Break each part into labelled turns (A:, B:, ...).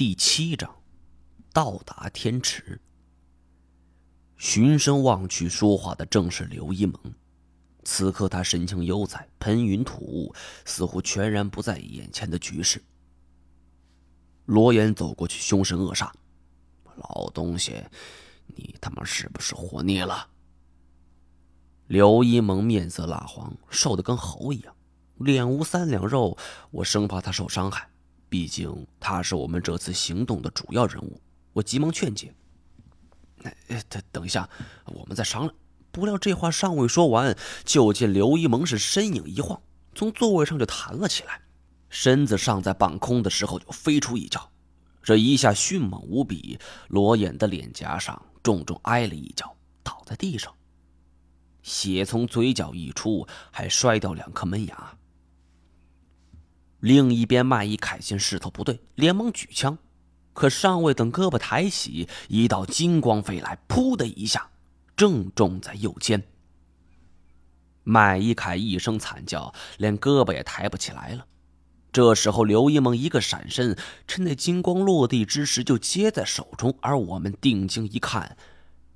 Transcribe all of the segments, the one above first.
A: 第七章，到达天池。循声望去，说话的正是刘一萌。此刻他神情悠哉，喷云吐雾，似乎全然不在眼前的局势。罗岩走过去，凶神恶煞：“老东西，你他妈是不是活腻了？”刘一萌面色蜡黄，瘦的跟猴一样，脸无三两肉。我生怕他受伤害。毕竟他是我们这次行动的主要人物，我急忙劝解：“哎，等等一下，我们再商量。”不料这话尚未说完，就见刘一萌是身影一晃，从座位上就弹了起来，身子尚在半空的时候就飞出一脚，这一下迅猛无比，罗眼的脸颊上重重挨了一脚，倒在地上，血从嘴角溢出，还摔掉两颗门牙。另一边，麦一凯见势头不对，连忙举枪，可尚未等胳膊抬起，一道金光飞来，噗的一下，正中在右肩。麦一凯一声惨叫，连胳膊也抬不起来了。这时候，刘一萌一个闪身，趁那金光落地之时就接在手中，而我们定睛一看，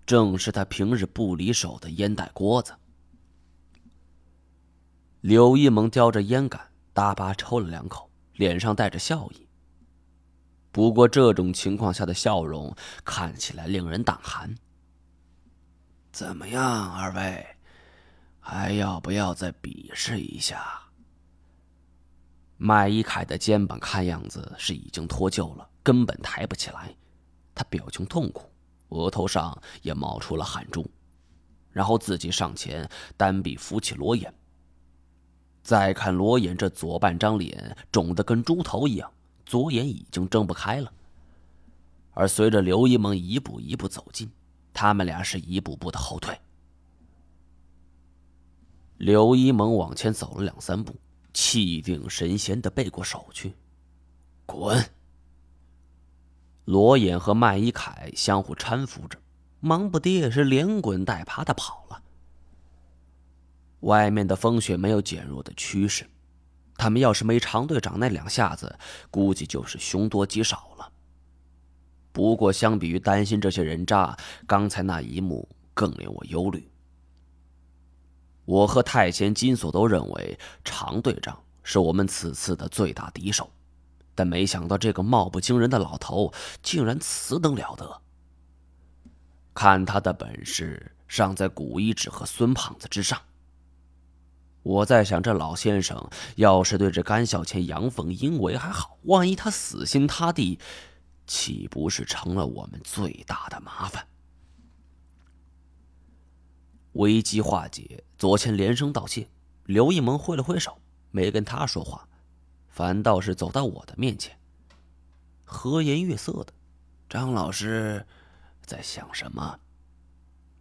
A: 正是他平日不离手的烟袋锅子。刘一萌叼着烟杆。大巴抽了两口，脸上带着笑意。不过这种情况下的笑容看起来令人胆寒。怎么样，二位，还要不要再比试一下？麦一凯的肩膀看样子是已经脱臼了，根本抬不起来。他表情痛苦，额头上也冒出了汗珠，然后自己上前单臂扶起罗眼。再看罗隐这左半张脸肿得跟猪头一样，左眼已经睁不开了。而随着刘一萌一步一步走近，他们俩是一步步的后退。刘一萌往前走了两三步，气定神闲的背过手去，滚。罗隐和麦一凯相互搀扶着，忙不迭是连滚带爬的跑了。外面的风雪没有减弱的趋势，他们要是没常队长那两下子，估计就是凶多吉少了。不过，相比于担心这些人渣，刚才那一幕更令我忧虑。我和太监金锁都认为常队长是我们此次的最大敌手，但没想到这个貌不惊人的老头竟然此等了得。看他的本事，尚在古一指和孙胖子之上。我在想，这老先生要是对这甘小倩阳奉阴违还好，万一他死心塌地，岂不是成了我们最大的麻烦？危机化解，左谦连声道谢。刘一萌挥了挥手，没跟他说话，反倒是走到我的面前，和颜悦色的。张老师在想什么？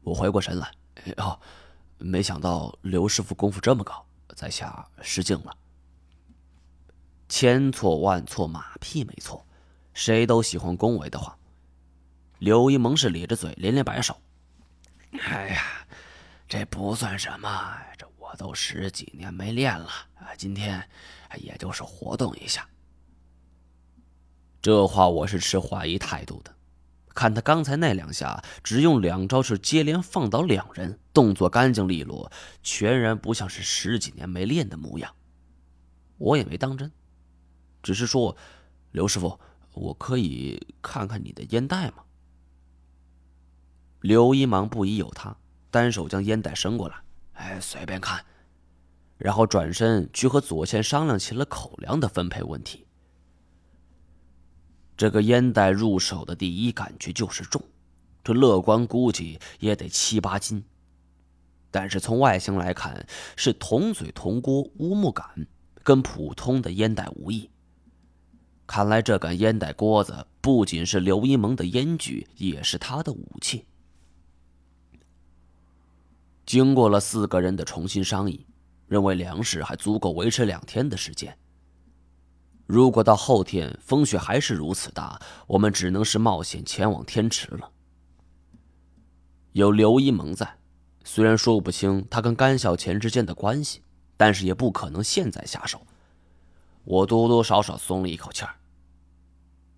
A: 我回过神来，哦。没想到刘师傅功夫这么高，在下失敬了。千错万错，马屁没错，谁都喜欢恭维的话。刘一萌是咧着嘴，连连摆手：“哎呀，这不算什么，这我都十几年没练了啊，今天也就是活动一下。”这话我是持怀疑态度的。看他刚才那两下，只用两招式接连放倒两人，动作干净利落，全然不像是十几年没练的模样。我也没当真，只是说：“刘师傅，我可以看看你的烟袋吗？”刘一忙不疑有他，单手将烟袋伸过来：“哎，随便看。”然后转身去和左贤商量起了口粮的分配问题。这个烟袋入手的第一感觉就是重，这乐观估计也得七八斤。但是从外形来看，是铜嘴铜锅乌木杆，跟普通的烟袋无异。看来这杆烟袋锅子不仅是刘一萌的烟具，也是他的武器。经过了四个人的重新商议，认为粮食还足够维持两天的时间。如果到后天风雪还是如此大，我们只能是冒险前往天池了。有刘一萌在，虽然说不清他跟甘小钱之间的关系，但是也不可能现在下手。我多多少少松了一口气儿。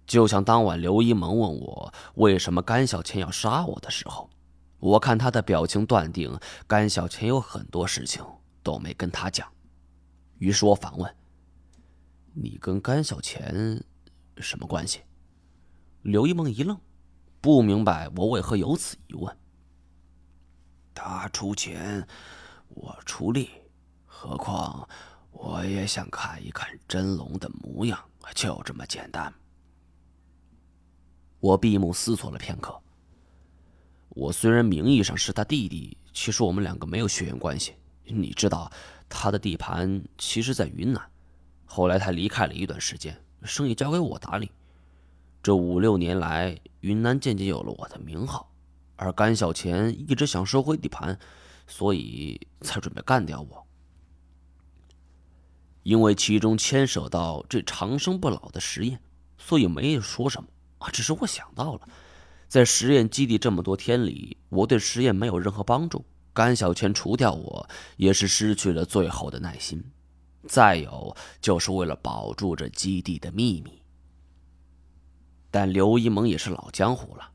A: 就像当晚刘一萌问我为什么甘小钱要杀我的时候，我看他的表情，断定甘小钱有很多事情都没跟他讲。于是我反问：“你跟甘小钱什么关系？”刘一梦一愣，不明白我为何有此疑问。
B: 他出钱，我出力，何况我也想看一看真龙的模样，就这么简单。
A: 我闭目思索了片刻。我虽然名义上是他弟弟，其实我们两个没有血缘关系。你知道，他的地盘其实在云南，后来他离开了一段时间，生意交给我打理。这五六年来，云南渐渐有了我的名号，而甘小钱一直想收回地盘，所以才准备干掉我。因为其中牵涉到这长生不老的实验，所以没有说什么。啊，只是我想到了，在实验基地这么多天里，我对实验没有任何帮助。甘小钱除掉我，也是失去了最后的耐心。再有，就是为了保住这基地的秘密。但刘一萌也是老江湖了，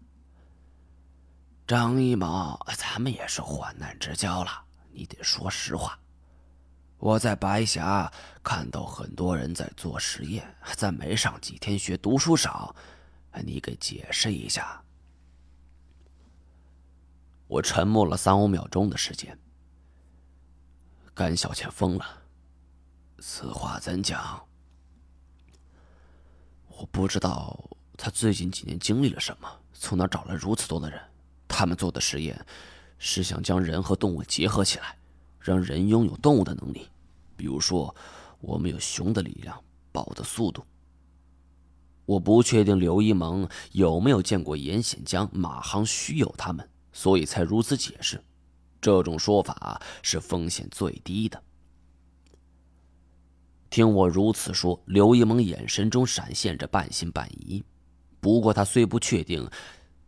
B: 张一萌，咱们也是患难之交了，你得说实话。我在白峡看到很多人在做实验，咱没上几天学，读书少。你给解释一下。
A: 我沉默了三五秒钟的时间。甘小倩疯了，
B: 此话怎讲？
A: 我不知道他最近几年经历了什么，从哪找来如此多的人。他们做的实验是想将人和动物结合起来，让人拥有动物的能力。比如说，我们有熊的力量，豹的速度。我不确定刘一萌有没有见过严显江、马航、徐友他们，所以才如此解释。这种说法是风险最低的。听我如此说，刘一萌眼神中闪现着半信半疑。不过他虽不确定，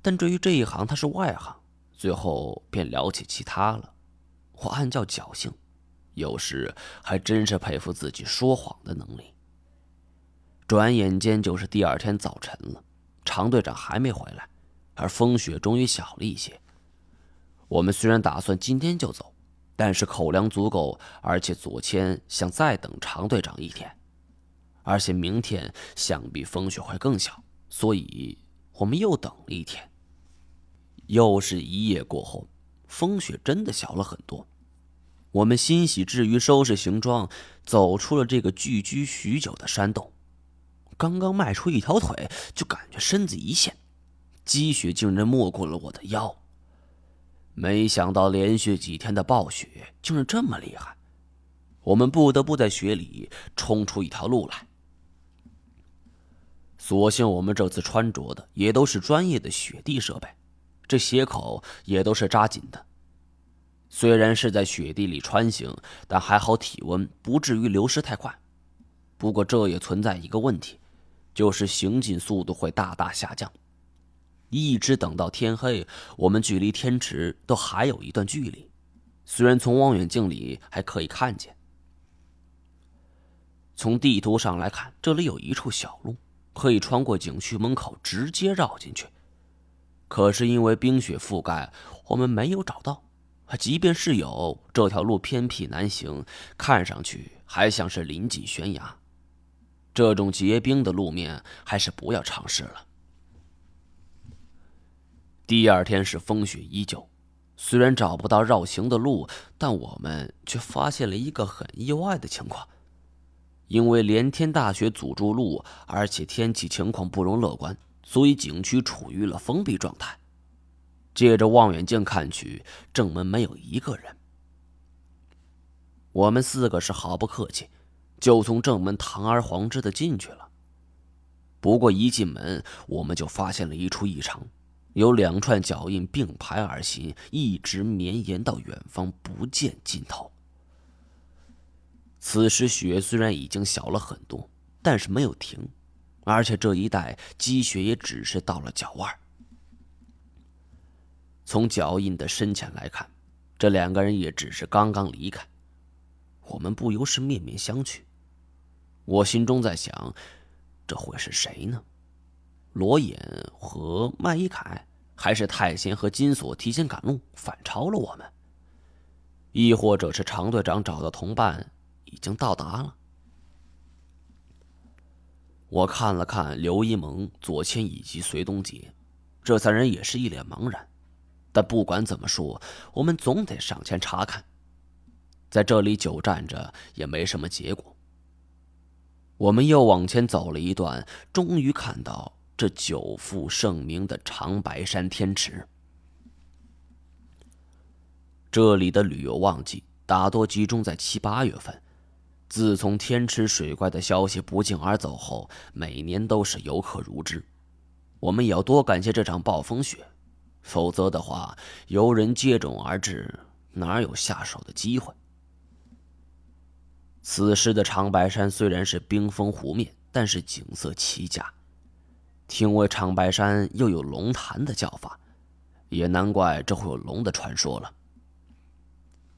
A: 但对于这一行他是外行。最后便聊起其他了。我暗叫侥幸，有时还真是佩服自己说谎的能力。转眼间就是第二天早晨了，常队长还没回来，而风雪终于小了一些。我们虽然打算今天就走，但是口粮足够，而且左谦想再等常队长一天，而且明天想必风雪会更小，所以我们又等了一天。又是一夜过后，风雪真的小了很多。我们欣喜之余，收拾行装，走出了这个聚居许久的山洞。刚刚迈出一条腿，就感觉身子一陷，积雪竟然没过了我的腰。没想到连续几天的暴雪竟然这么厉害，我们不得不在雪里冲出一条路来。所幸我们这次穿着的也都是专业的雪地设备，这鞋口也都是扎紧的。虽然是在雪地里穿行，但还好体温不至于流失太快。不过这也存在一个问题。就是行进速度会大大下降，一直等到天黑，我们距离天池都还有一段距离。虽然从望远镜里还可以看见，从地图上来看，这里有一处小路可以穿过景区门口直接绕进去。可是因为冰雪覆盖，我们没有找到。即便是有，这条路偏僻难行，看上去还像是临近悬崖。这种结冰的路面还是不要尝试了。第二天是风雪依旧，虽然找不到绕行的路，但我们却发现了一个很意外的情况：因为连天大雪阻住路，而且天气情况不容乐观，所以景区处于了封闭状态。借着望远镜看去，正门没有一个人。我们四个是毫不客气。就从正门堂而皇之的进去了。不过一进门，我们就发现了一处异常，有两串脚印并排而行，一直绵延到远方，不见尽头。此时雪虽然已经小了很多，但是没有停，而且这一带积雪也只是到了脚腕。从脚印的深浅来看，这两个人也只是刚刚离开。我们不由是面面相觑。我心中在想，这会是谁呢？罗隐和麦一凯，还是太贤和金锁提前赶路反超了我们？亦或者是常队长找的同伴已经到达了？我看了看刘一萌、左千以及隋东杰，这三人也是一脸茫然。但不管怎么说，我们总得上前查看。在这里久站着也没什么结果。我们又往前走了一段，终于看到这久负盛名的长白山天池。这里的旅游旺季大多集中在七八月份。自从天池水怪的消息不胫而走后，每年都是游客如织。我们也要多感谢这场暴风雪，否则的话，游人接踵而至，哪有下手的机会？此时的长白山虽然是冰封湖面，但是景色奇佳。听闻长白山又有龙潭的叫法，也难怪这会有龙的传说了。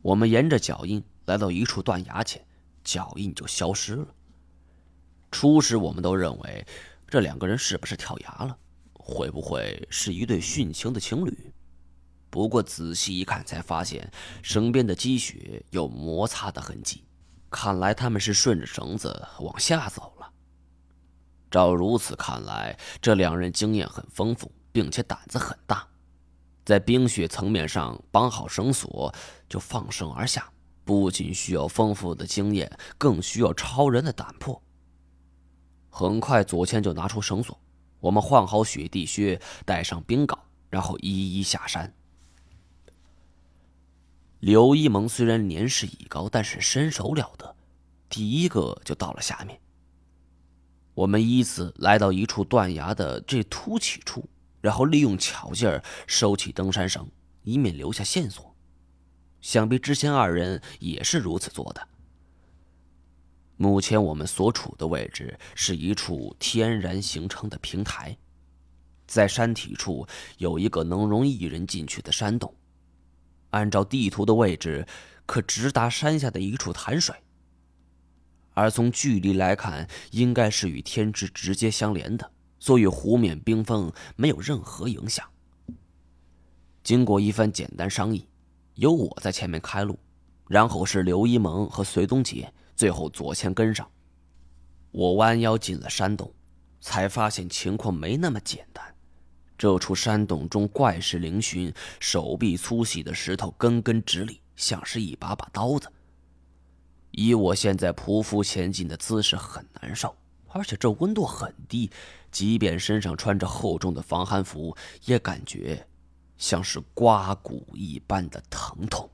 A: 我们沿着脚印来到一处断崖前。脚印就消失了。初时我们都认为这两个人是不是跳崖了？会不会是一对殉情的情侣？不过仔细一看，才发现绳边的积雪有摩擦的痕迹，看来他们是顺着绳子往下走了。照如此看来，这两人经验很丰富，并且胆子很大，在冰雪层面上绑好绳索就放绳而下。不仅需要丰富的经验，更需要超人的胆魄。很快，左千就拿出绳索，我们换好雪地靴，带上冰镐，然后一一下山。刘一萌虽然年事已高，但是身手了得，第一个就到了下面。我们依次来到一处断崖的这凸起处，然后利用巧劲儿收起登山绳，以免留下线索。想必之前二人也是如此做的。目前我们所处的位置是一处天然形成的平台，在山体处有一个能容一人进去的山洞。按照地图的位置，可直达山下的一处潭水。而从距离来看，应该是与天池直接相连的，所以湖面冰封没有任何影响。经过一番简单商议。由我在前面开路，然后是刘一萌和隋东杰，最后左前跟上。我弯腰进了山洞，才发现情况没那么简单。这处山洞中怪石嶙峋，手臂粗细的石头根根直立，像是一把把刀子。以我现在匍匐前进的姿势很难受，而且这温度很低，即便身上穿着厚重的防寒服，也感觉。像是刮骨一般的疼痛。